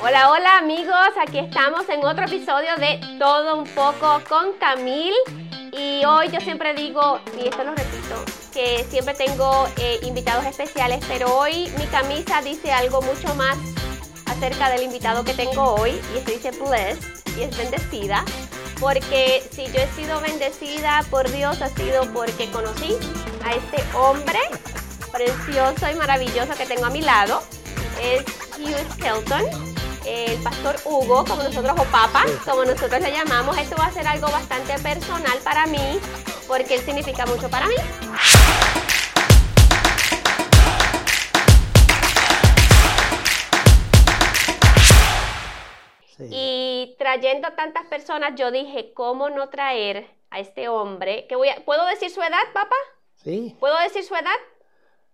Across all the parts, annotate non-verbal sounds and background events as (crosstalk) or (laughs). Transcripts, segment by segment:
Hola, hola amigos, aquí estamos en otro episodio de Todo un poco con Camil. Y hoy yo siempre digo, y esto lo repito, que siempre tengo eh, invitados especiales, pero hoy mi camisa dice algo mucho más acerca del invitado que tengo hoy y esto dice blessed y es bendecida porque si yo he sido bendecida por Dios ha sido porque conocí a este hombre precioso y maravilloso que tengo a mi lado. Es Hugh Skelton, el pastor Hugo, como nosotros, o Papa, como nosotros le llamamos. Esto va a ser algo bastante personal para mí, porque él significa mucho para mí. Y trayendo tantas personas, yo dije, ¿cómo no traer a este hombre? Que voy a, ¿Puedo decir su edad, papá? Sí. ¿Puedo decir su edad?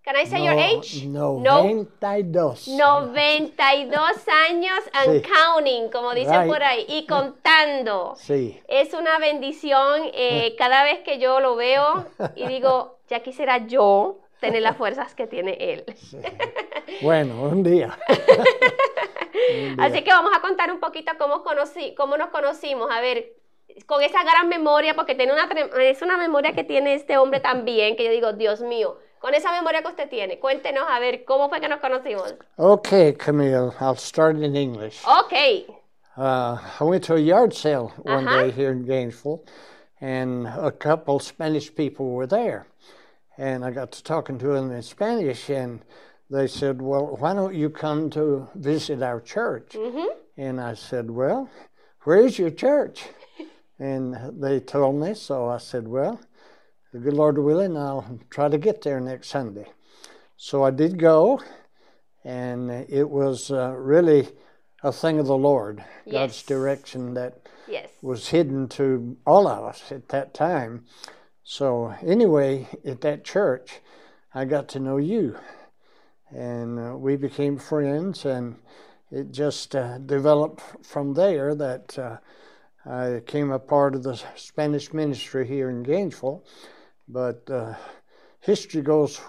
Can I say your age? No, No. 92. 92 años and Sí. counting, como dicen Right. por ahí, y contando. Sí. Es una bendición eh, (laughs) cada vez que yo lo veo y digo, ya quisiera yo tener las fuerzas que tiene él. sí. Bueno, un día. (laughs) Un día. Así que vamos a contar un poquito cómo, conocí, cómo nos conocimos. A ver, con esa gran memoria, porque tiene una, es una memoria que tiene este hombre también, que yo digo, Dios mío, con esa memoria que usted tiene, cuéntenos a ver cómo fue que nos conocimos. Okay, Camille, I'll start in English. Ok, Uh, I went to a yard sale one day here in Gainesville, and a couple Spanish people were there. And I got to talking to them in Spanish, and they said, Well, why don't you come to visit our church? And I said, Well, where's your church? (laughs) and they told me, so I said, Well, the good Lord willing, I'll try to get there next Sunday. So I did go, and it was uh, really a thing of the Lord, God's direction that yes. was hidden to all of us at that time. So, anyway, at that church, I got to know you, and uh, we became friends, and it just uh, developed from there that uh, I became a part of the Spanish ministry here in Gainesville. But uh, history goes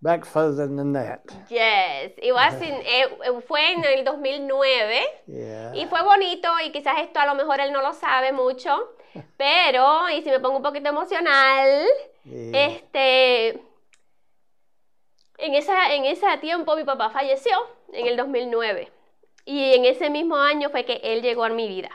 back further than that. Yes, it was in- eh, fue en el 2009 Yeah. y fue bonito y quizás esto a lo mejor él no lo sabe mucho, (laughs) pero, y si me pongo un poquito emocional, Yeah. este, en, esa, en ese tiempo mi papá falleció en el 2009 y en ese mismo año fue que él llegó a mi vida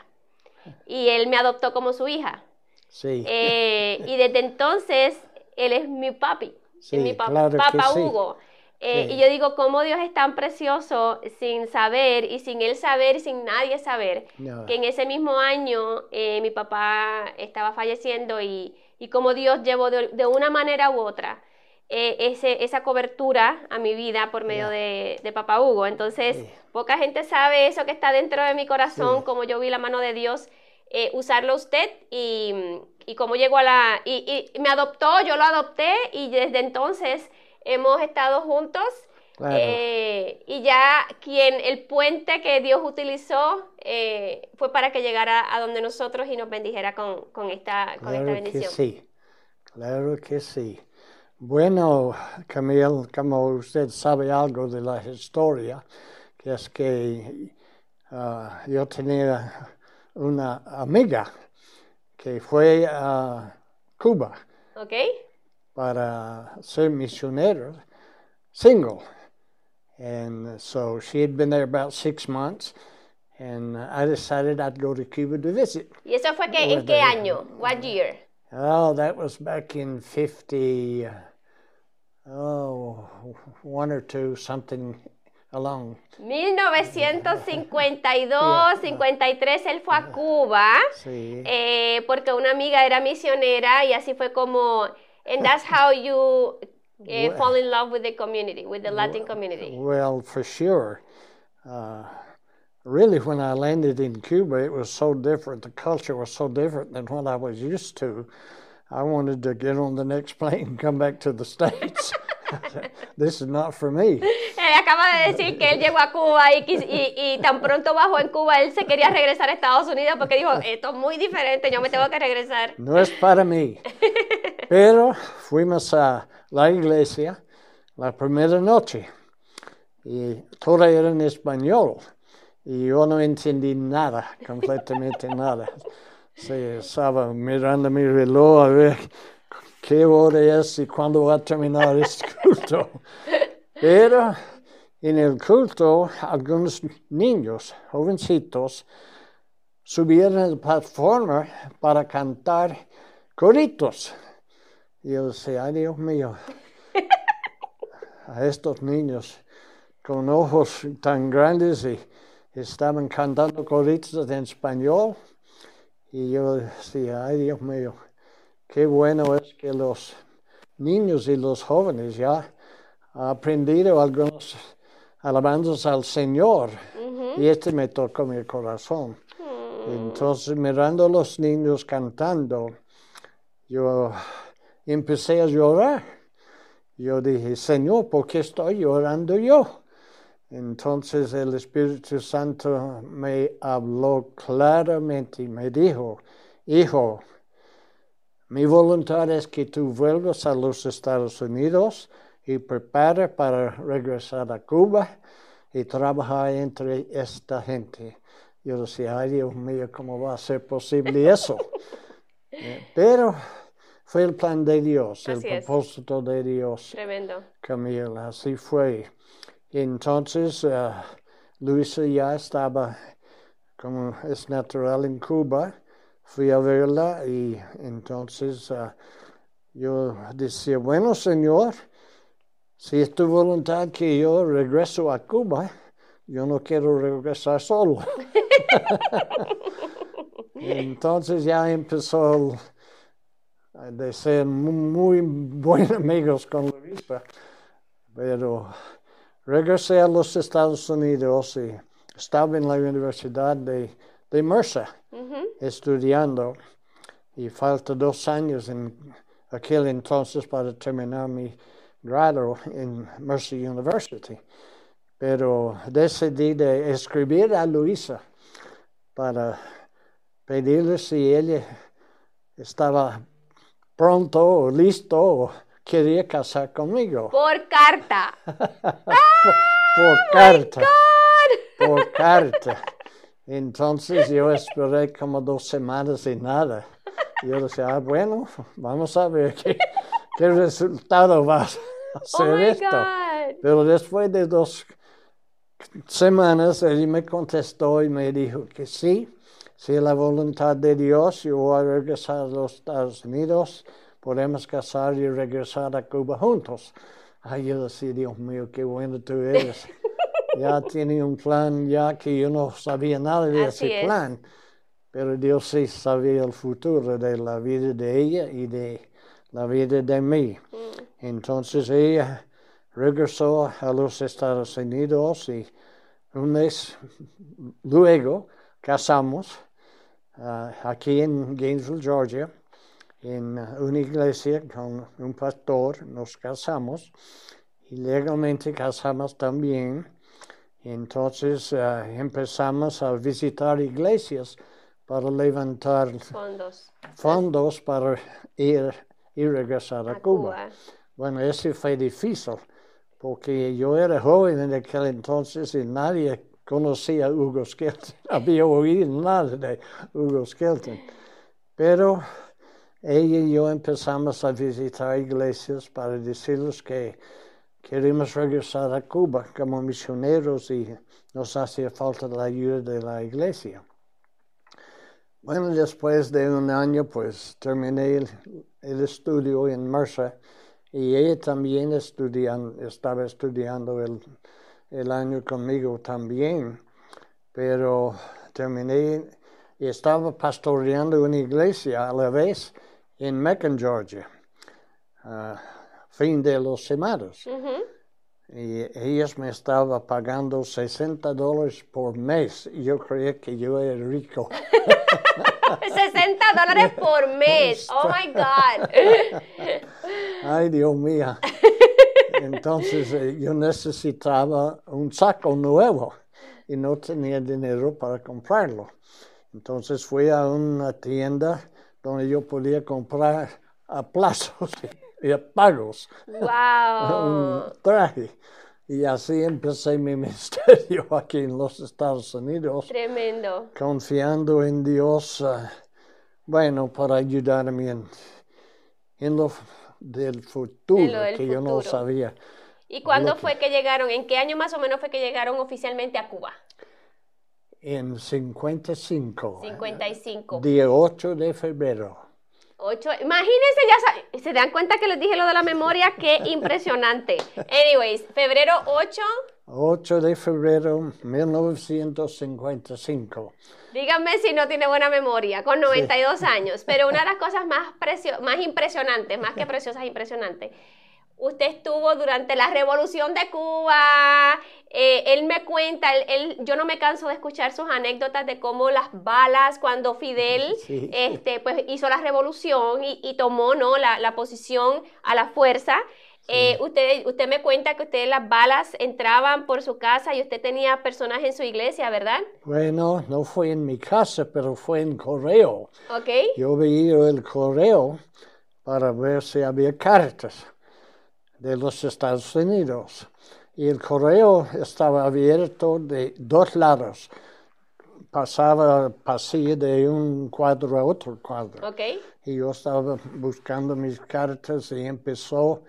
y él me adoptó como su hija. Sí. Eh, y desde entonces él es mi papi, Sí, es mi pa- claro que papá. Hugo. Eh. Y yo digo, cómo Dios es tan precioso sin saber y sin él saber y sin nadie saber No. que en ese mismo año eh, mi papá estaba falleciendo y, y cómo Dios llevó de, de una manera u otra eh, ese, esa cobertura a mi vida por medio de, de papá Hugo. Entonces, poca gente sabe eso que está dentro de mi corazón, Sí. como yo vi la mano de Dios eh, usarlo usted y, y cómo llegó a la... Y, y me adoptó, yo lo adopté y desde entonces hemos estado juntos. Claro. eh, y ya quien, el puente que Dios utilizó eh, fue para que llegara a donde nosotros y nos bendijera con, con esta, con esta Claro que bendición. sí, claro que sí. Bueno, Camille, como usted sabe algo de la historia, que es que ah, yo tenía una amiga que fue a Cuba ¿Ok? para ser misionero, single. And so she had been there about six months, and I decided I'd go to Cuba to visit. ¿Y eso fue que, en qué año? What year? Oh, that was back in 50, uh, oh, one or two, something along. 1952, 53, él fue a Cuba. Sí. eh, porque una amiga era misionera y así fue como, and that's how you eh, fall in love with the community, with the Latin community. Well, for sure. Uh, really, when I landed in Cuba, it was so different. The culture was so different than what I was used to. I wanted to get on the next (laughs) plane and come back to the States. (laughs) this is not for me. Él acaba de decir que él llegó a Cuba y, y, y tan pronto bajó en Cuba, él se quería regresar a Estados Unidos porque dijo, (laughs) esto es muy diferente, yo me tengo que regresar. No es para mí. (laughs) Pero fuimos a la iglesia la primera noche y todo era en español. y yo no entendí nada, completamente nada. (laughs) Sí, estaba mirando mi reloj a ver qué hora es y cuándo va a terminar este (laughs) culto. Pero en el culto, algunos niños, jovencitos, subieron a la plataforma para cantar coritos. Y yo decía, ay Dios mío, a estos niños con ojos tan grandes y estaban cantando coritos en español. Y yo decía, ay Dios mío, qué bueno es que los niños y los jóvenes ya han aprendido algunos alabanzas al Señor. Y este me tocó mi corazón. Mm. Entonces, mirando a los niños cantando, yo empecé a llorar. Yo dije, Señor, ¿por qué estoy llorando yo? Entonces el Espíritu Santo me habló claramente y me dijo, hijo, mi voluntad es que tú vuelvas a los Estados Unidos y prepare para regresar a Cuba y trabajar entre esta gente. Yo decía, ay Dios mío, ¿cómo va a ser posible eso? (laughs) Eh, pero fue el plan de Dios, el propósito de Dios. Tremendo. Camila, así fue. Entonces, uh, Luisa ya estaba, como es natural en Cuba, fui a verla y entonces uh, yo decía, bueno, Señor, si es tu voluntad que yo regreso a Cuba, yo no quiero regresar solo. (laughs) entonces ya empezó de ser muy, buenos amigos con Luisa, pero regresé a los Estados Unidos y estaba en la Universidad de, de Mercer estudiando y falta dos años en aquel entonces para terminar mi grado en Mercer University. Pero decidí de escribir a Luisa para pedirle si ella estaba pronto o listo o quería casar conmigo. Por carta. (laughs) por, carta. Por carta. Entonces yo esperé como dos semanas y nada. Yo decía, ah, bueno, vamos a ver qué, qué resultado va a ser oh esto. Pero después de dos semanas, él me contestó y me dijo que sí, si es la voluntad de Dios, yo voy a regresar a los Estados Unidos, podemos casar y regresar a Cuba juntos. Ay, yo decía, Dios mío, qué bueno tú eres. (laughs) ya tiene un plan, ya que yo no sabía nada de ese plan, pero Dios sí sabía el futuro de la vida de ella y de la vida de mí. Mm. Entonces ella regresó a los Estados Unidos y un mes luego casamos Ah, aquí en Gainesville, Georgia, en una iglesia con un pastor, nos casamos y legalmente casamos también. Entonces ah, empezamos a visitar iglesias para levantar fondos, fondos para ir y regresar a, Cuba. Bueno, eso fue difícil porque yo era joven en aquel entonces y nadie conocía a Hugo Skelton, (laughs) había oído nada de Hugo Skelton. Pero ella y yo empezamos a visitar iglesias para decirles que queremos regresar a Cuba como misioneros y nos hacía falta la ayuda de la iglesia. Bueno, después de un año, pues terminé el, estudio en Mercer y ella también estaba estudiando el el año conmigo también, pero terminé y estaba pastoreando una iglesia a la vez en Macon, Georgia, fin de los semanas. Y ellos me estaban pagando 60 dólares por mes. Y yo creía que yo era rico. (laughs) 60 dólares por mes. Oh my God. (laughs) Ay, Dios mío. Entonces eh, yo necesitaba un saco nuevo y no tenía dinero para comprarlo. Entonces fui a una tienda donde yo podía comprar a plazos (laughs) y a pagos wow. (laughs) un traje. Y así empecé mi (laughs) ministerio aquí en los Estados Unidos, Tremendo. confiando en Dios, ah, bueno, para ayudarme en, en lo del futuro, En lo del que yo no futuro. sabía. ¿Y cuándo que- fue que llegaron? ¿En qué año más o menos fue que llegaron oficialmente a Cuba? En 55, 55. día 8 de febrero. Ocho. Imagínense, ya se dan cuenta que les dije lo de la memoria, qué (laughs) impresionante. Anyways, febrero 8, 8 de febrero 1955. díganme si no tiene buena memoria, con 92 años. Pero una de las cosas más, precio- más impresionantes, más que preciosas, impresionantes. Usted estuvo durante la revolución de Cuba. eh, él me cuenta, él, él- yo no me canso de escuchar sus anécdotas de cómo las balas, cuando Fidel (laughs) Sí. este, pues, hizo la revolución y, y tomó ¿no? la, la posición a la fuerza. Eh, usted, usted me cuenta que usted las balas entraban por su casa y usted tenía personas en su iglesia, ¿verdad? Bueno, no fue en mi casa, pero fue en correo. ¿Ok? Yo veía el correo para ver si había cartas de los Estados Unidos. Y el correo estaba abierto de dos lados. Pasaba pasillo de un cuadro a otro cuadro. ¿Ok? Y yo estaba buscando mis cartas y empezó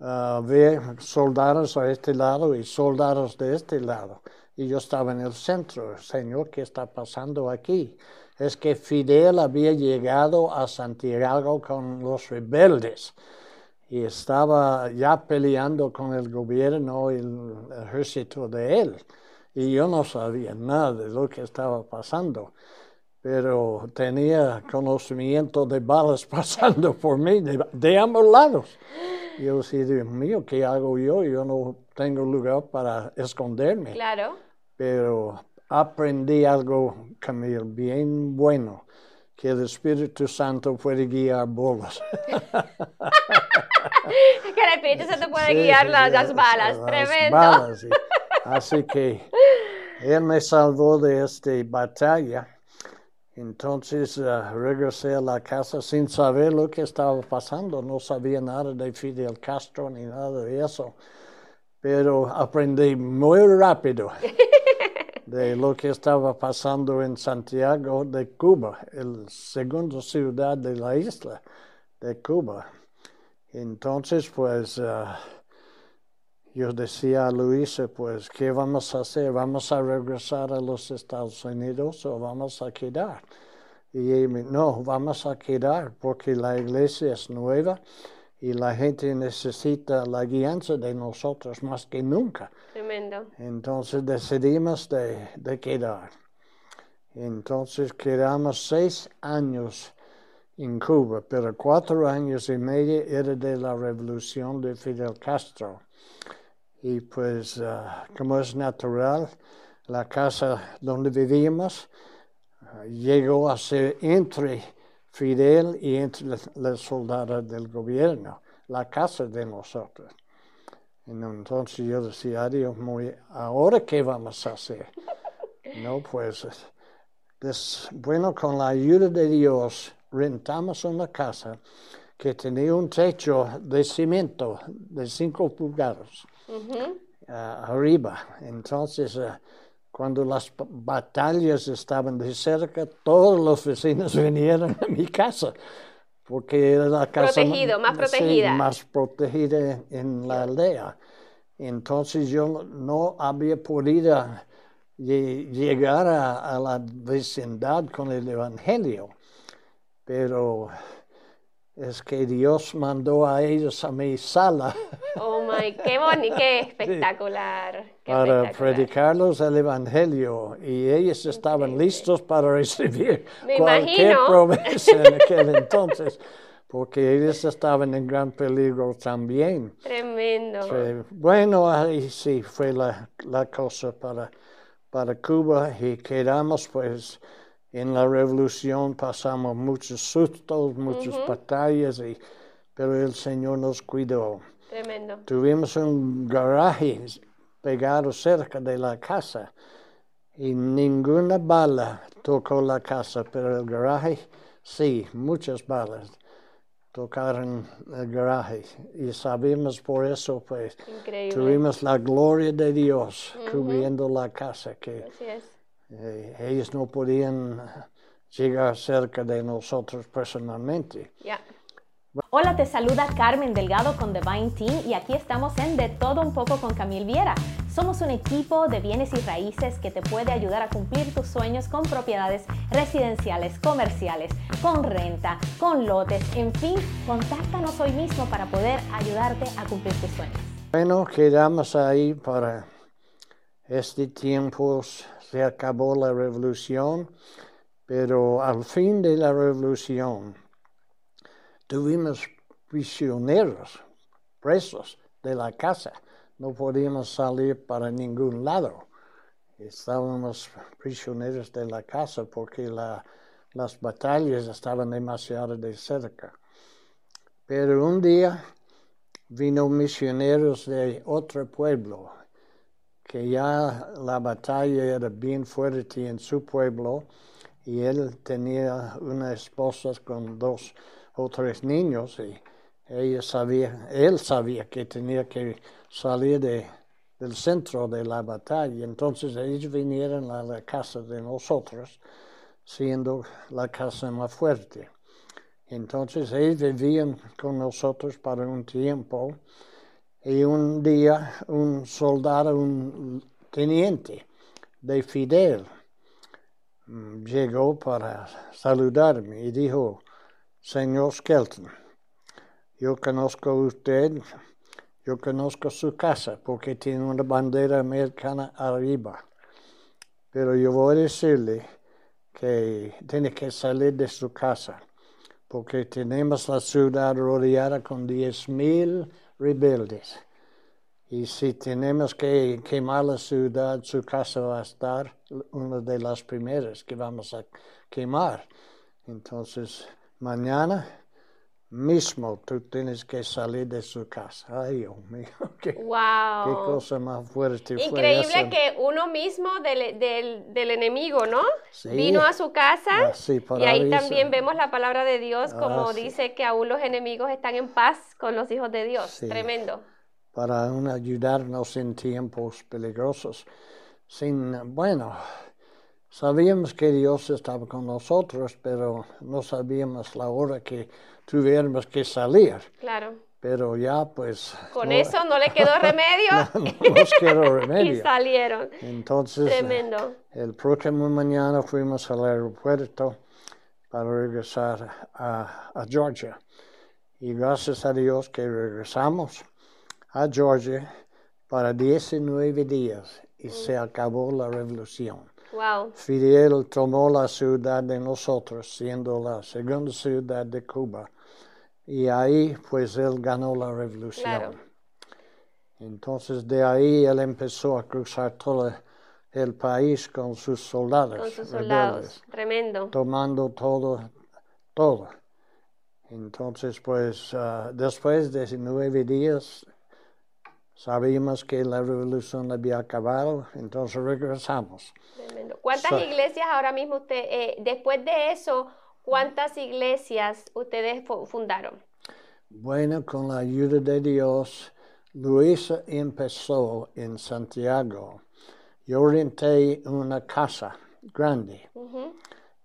a ver soldados a este lado y soldados de este lado. Y yo estaba en el centro. Señor, ¿qué está pasando aquí? Es que Fidel había llegado a Santiago con los rebeldes y estaba ya peleando con el gobierno y el ejército de él. Y yo no sabía nada de lo que estaba pasando pero tenía conocimiento de balas (laughs) pasando por mí de, de ambos lados. Yo decía, Dios mío, ¿qué hago yo? Yo no tengo lugar para esconderme. Claro. Pero aprendí algo, Camille, bien bueno, que el Espíritu Santo puede guiar bolas. (laughs) que el Espíritu Santo puede Sí, guiar las, las las- balas. las Tremendo. balas, sí. (laughs) Así que él me salvó de esta batalla. Entonces eh, regresé a la casa sin saber lo que estaba pasando. No sabía nada de Fidel Castro ni nada de eso. Pero aprendí muy rápido (laughs) de lo que estaba pasando en Santiago de Cuba, el segundo ciudad de la isla de Cuba. Entonces, pues, ah, yo decía a Luisa, pues, ¿qué vamos a hacer? ¿Vamos a regresar a los Estados Unidos o vamos a quedar? Y ella no, vamos a quedar porque la iglesia es nueva y la gente necesita la guianza de nosotros más que nunca. Tremendo. Entonces decidimos de, de quedar. Entonces quedamos seis años en Cuba, pero cuatro años y medio era de la revolución de Fidel Castro. Y pues, ah, como es natural, la casa donde vivíamos ah, llegó a ser entre Fidel y entre las soldadas del gobierno, la casa de nosotros. Entonces yo decía, "Ay, Dios mío, ¿ahora qué vamos a hacer? No, pues, des- bueno, con la ayuda de Dios, rentamos una casa que tenía un techo de cemento de cinco pulgadas Ujú. ah, arriba. Entonces, ah, cuando las batallas estaban de cerca, todos los vecinos vinieron a mi casa, porque era la casa Protegido, más sí, protegida. más protegida en la aldea. Entonces yo no- había podido lle- llegar a, a la vecindad con el Evangelio, pero es que Dios mandó a ellos a mi sala. (laughs) Oh my, qué bonito, qué espectacular. qué para espectacular. predicarlos el Evangelio y ellos estaban listos para recibir Me cualquier imagino. promesa en (laughs) aquel entonces, porque ellos estaban en gran peligro también. Tremendo. Bueno, ahí sí fue la, la cosa para, para Cuba y quedamos pues en la revolución, pasamos muchos sustos, muchas batallas, y, pero el Señor nos cuidó. Tremendo. Tuvimos un garaje pegado cerca de la casa y ninguna bala tocó la casa, pero el garaje sí, muchas balas. tocar en el garaje. Y sabíamos por eso, pues, Increíble. tuvimos la gloria de Dios cubriendo la casa, que Así es. Eh, ellos no podían llegar cerca de nosotros personalmente. Ya. Hola, te saluda Carmen Delgado con Divine Team y aquí estamos en De Todo Un poco con Camil Viera. Somos un equipo de bienes y raíces que te puede ayudar a cumplir tus sueños con propiedades residenciales, comerciales, con renta, con lotes, en fin, contáctanos hoy mismo para poder ayudarte a cumplir tus sueños. Bueno, quedamos ahí para este tiempo. Se acabó la revolución, pero al fin de la revolución tuvimos prisioneros, presos de la casa. No podíamos salir para ningún lado. Estábamos prisioneros de la casa porque la- las batallas estaban demasiado de cerca. Pero un día vino misioneros de otro pueblo, que ya la batalla era bien fuerte en su pueblo y él tenía una esposa con dos o tres niños y sabía, él sabía que tenía que salir de- del centro de la batalla. Entonces ellos vinieron a la casa de nosotros, siendo la casa más fuerte. Entonces ellos vivían con nosotros para un tiempo y un día un soldado, un teniente de Fidel, mm, llegó para saludarme y dijo, señor Skelton, yo conozco a usted, yo conozco su casa porque tiene una bandera americana arriba, pero yo voy a decirle que tiene que salir de su casa porque tenemos la ciudad rodeada con 10.000 rebeldes. Y si tenemos que quemar la ciudad, su casa va a estar una de las primeras que vamos a quemar. Entonces, mañana mismo tú tienes que salir de su casa. Ay, Dios mío, (laughs) qué, qué Wow. cosa más fuerte fue Increíble esa. que uno mismo del, del, del enemigo, ¿no? Sí. Vino a su casa y ahí aviso. también vemos la palabra de Dios como Ah, sí. dice que aún los enemigos están en paz con los hijos de Dios. Tremendo. para ayudarnos en tiempos peligrosos. Sin, bueno, sabíamos que Dios estaba con nosotros, pero no sabíamos la hora que tuviéramos que salir. Claro. Pero ya, pues. Con no- eso no le quedó (laughs) remedio no nos quedó (laughs) y remedio. salieron. Entonces, Tremendo. el próximo mañana fuimos al aeropuerto para regresar a, a Georgia. Y gracias a Dios que regresamos a Georgia para 19 días y se acabó la revolución. Wow. Fidel tomó la ciudad de nosotros, siendo la segunda ciudad de Cuba. Y ahí, pues, él ganó la revolución. Claro. Entonces, de ahí él empezó a cruzar todo el país con sus soldados. Con sus rebeldes, soldados. Tremendo. tomando todo, todo. Entonces, pues, ah, después de nueve días, sabíamos que la revolución había acabado, entonces regresamos. Tremendo. ¿Cuántas So- iglesias ahora mismo usted, eh, después de eso, cuántas iglesias ustedes fu- fundaron? Bueno, con la ayuda de Dios, Luisa empezó en Santiago. Yo renté una casa grande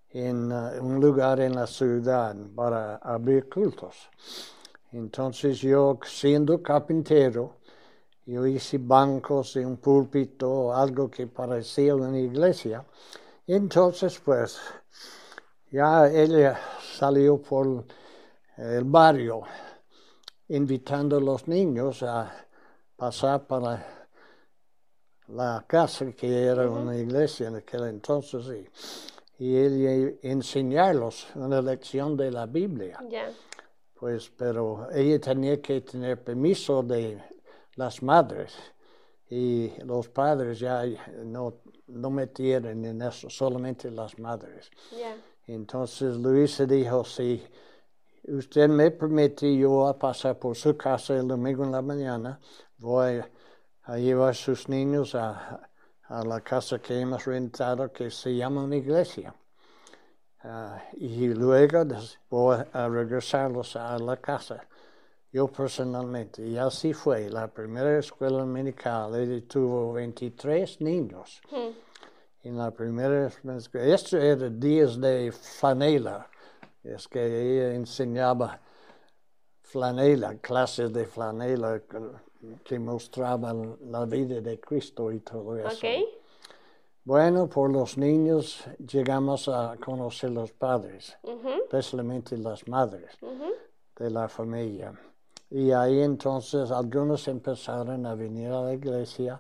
en uh, un lugar en la ciudad para abrir cultos. Entonces yo, siendo carpintero, yo hice bancos y un púlpito, algo que parecía una iglesia. Entonces, pues, ya ella salió por el barrio invitando a los niños a pasar para la casa que era una iglesia en aquel entonces y, y ella enseñarlos una lección de la Biblia. Ya. Pues, pero ella tenía que tener permiso de las madres y los padres ya no, no metieron en eso, solamente las madres. Ya. Entonces Luisa dijo, si usted me permite, yo a pasar por su casa el domingo en la mañana, voy a llevar a sus niños a, a la casa que hemos rentado que se llama una iglesia. Ah, y luego voy a regresarlos a la casa, yo personalmente. Y así fue. La primera escuela dominical tuvo 23 niños. En la primera esto era días de flanela, es que ella enseñaba flanela, clases de flanela que- mostraban la vida de Cristo y todo eso. Bueno, por los niños llegamos a conocer los padres, especialmente las madres de la familia. Y ahí entonces algunos empezaron a venir a la iglesia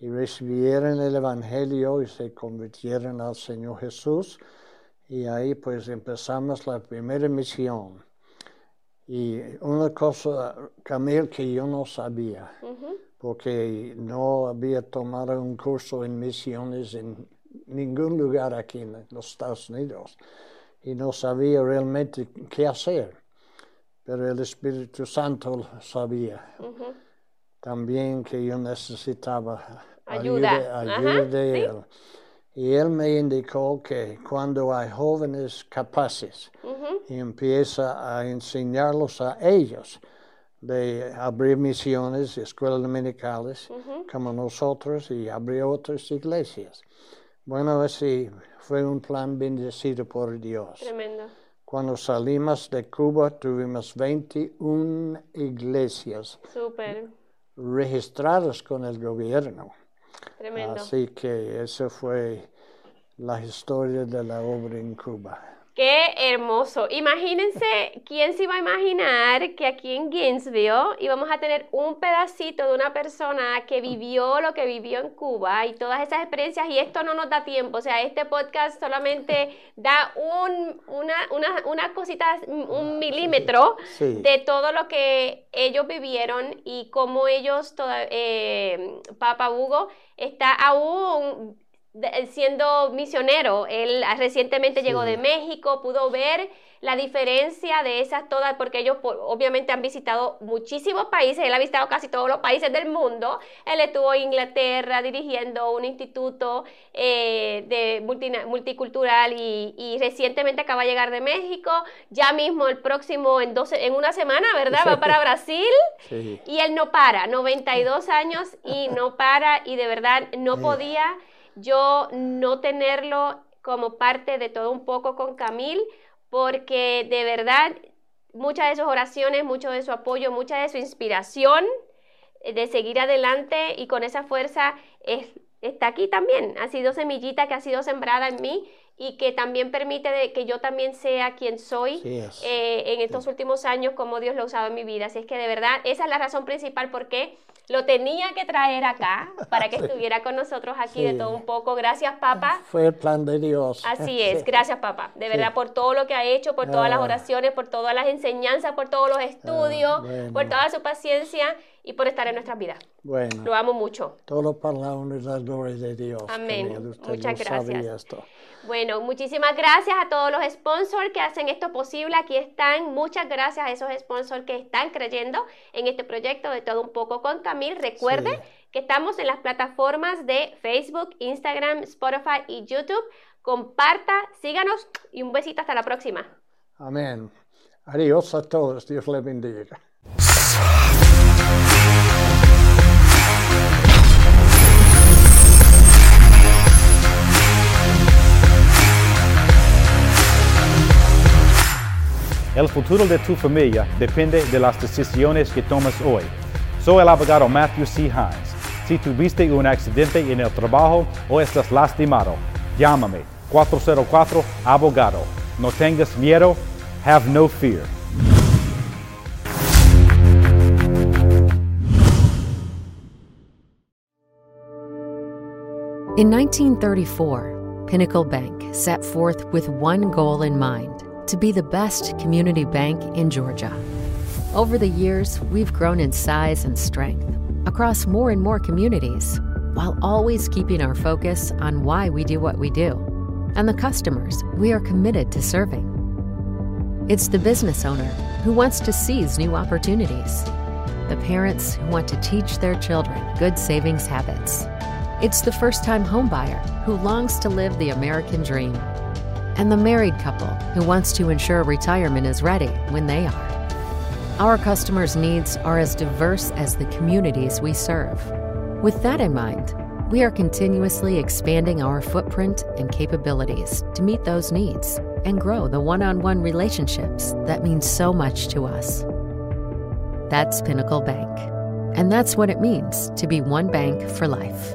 y recibieron el Evangelio y se convirtieron al Señor Jesús. Y ahí pues empezamos la primera misión. Y una cosa, Camil, que yo no sabía, porque no había tomado un curso en misiones en ningún lugar aquí en los Estados Unidos. Y no sabía realmente qué hacer. Pero el Espíritu Santo sabía también que yo necesitaba Ayuda. ayuda, Ajá, de sí. Él. Y Él me indicó que cuando hay jóvenes capaces y empieza a enseñarlos a ellos de abrir misiones, escuelas dominicales, como nosotros, y abrir otras iglesias. Bueno, ese fue un plan bendecido por Dios. Tremendo. Cuando salimos de Cuba tuvimos 21 iglesias registradas con el gobierno. Tremendo. Así que esa fue la historia de la obra en Cuba. Qué hermoso. Imagínense, ¿quién se iba a imaginar que aquí en Gainesville íbamos a tener un pedacito de una persona que vivió lo que vivió en Cuba y todas esas experiencias? Y esto no nos da tiempo. O sea, este podcast solamente da un, una, una, una cosita, un milímetro Sí. de todo lo que ellos vivieron y cómo ellos, toda, eh, Papa Hugo, está aún siendo misionero. Él recientemente llegó de México, pudo ver la diferencia de esas todas, porque ellos por- obviamente han visitado muchísimos países, él ha visitado casi todos los países del mundo, él estuvo en Inglaterra dirigiendo un instituto eh, de multicultural y, y recientemente acaba de llegar de México, ya mismo el próximo, en, 12, en una semana, ¿verdad? Va para (laughs) Brasil. Sí. Y él no para, 92 años y no para y de verdad no podía yo no tenerlo como parte de todo un poco con Camil porque de verdad muchas de sus oraciones, mucho de su apoyo, mucha de su inspiración eh, de seguir adelante y con esa fuerza es- está aquí también. Ha sido semillita que ha sido sembrada en mí y que también permite de que yo también sea quien soy Sí eh, en estos últimos años, como Dios lo ha usado en mi vida. Así es que de verdad, esa es la razón principal por qué lo tenía que traer acá, para que (laughs) estuviera con nosotros aquí de todo un poco. Gracias, papá. Fue el plan de Dios. Así (laughs) es, gracias papá, de verdad por todo lo que ha hecho, por todas las Ah. oraciones, por todas las enseñanzas, por todos los estudios, bueno. por toda su paciencia y por estar en nuestras vidas. Bueno, Lo amo mucho. todo para y la gloria de Dios. Amén. Muchas gracias. esto. Bueno, muchísimas gracias a todos los sponsors que hacen esto posible. Aquí están. Muchas gracias a esos sponsors que están creyendo en este proyecto de todo un poco con Camil. Recuerde Sí. que estamos en las plataformas de Facebook, Instagram, Spotify y YouTube. Comparta, síganos y un besito hasta la próxima. Amén. Adiós a todos. Dios le bendiga. El futuro de tu familia depende de las decisiones que tomas hoy. Soy el abogado Matthew C. Hines. Si tuviste un accidente en el trabajo o estás lastimado, llámame 404 abogado. No tengas miedo. Have no fear. In 1934, Pinnacle Bank set forth with one goal in mind to be the best community bank in Georgia. Over the years, we've grown in size and strength across more and more communities while always keeping our focus on why we do what we do and the customers we are committed to serving. It's the business owner who wants to seize new opportunities, the parents who want to teach their children good savings habits. It's the first time homebuyer who longs to live the American dream. And the married couple who wants to ensure retirement is ready when they are. Our customers' needs are as diverse as the communities we serve. With that in mind, we are continuously expanding our footprint and capabilities to meet those needs and grow the one on one relationships that mean so much to us. That's Pinnacle Bank. And that's what it means to be one bank for life.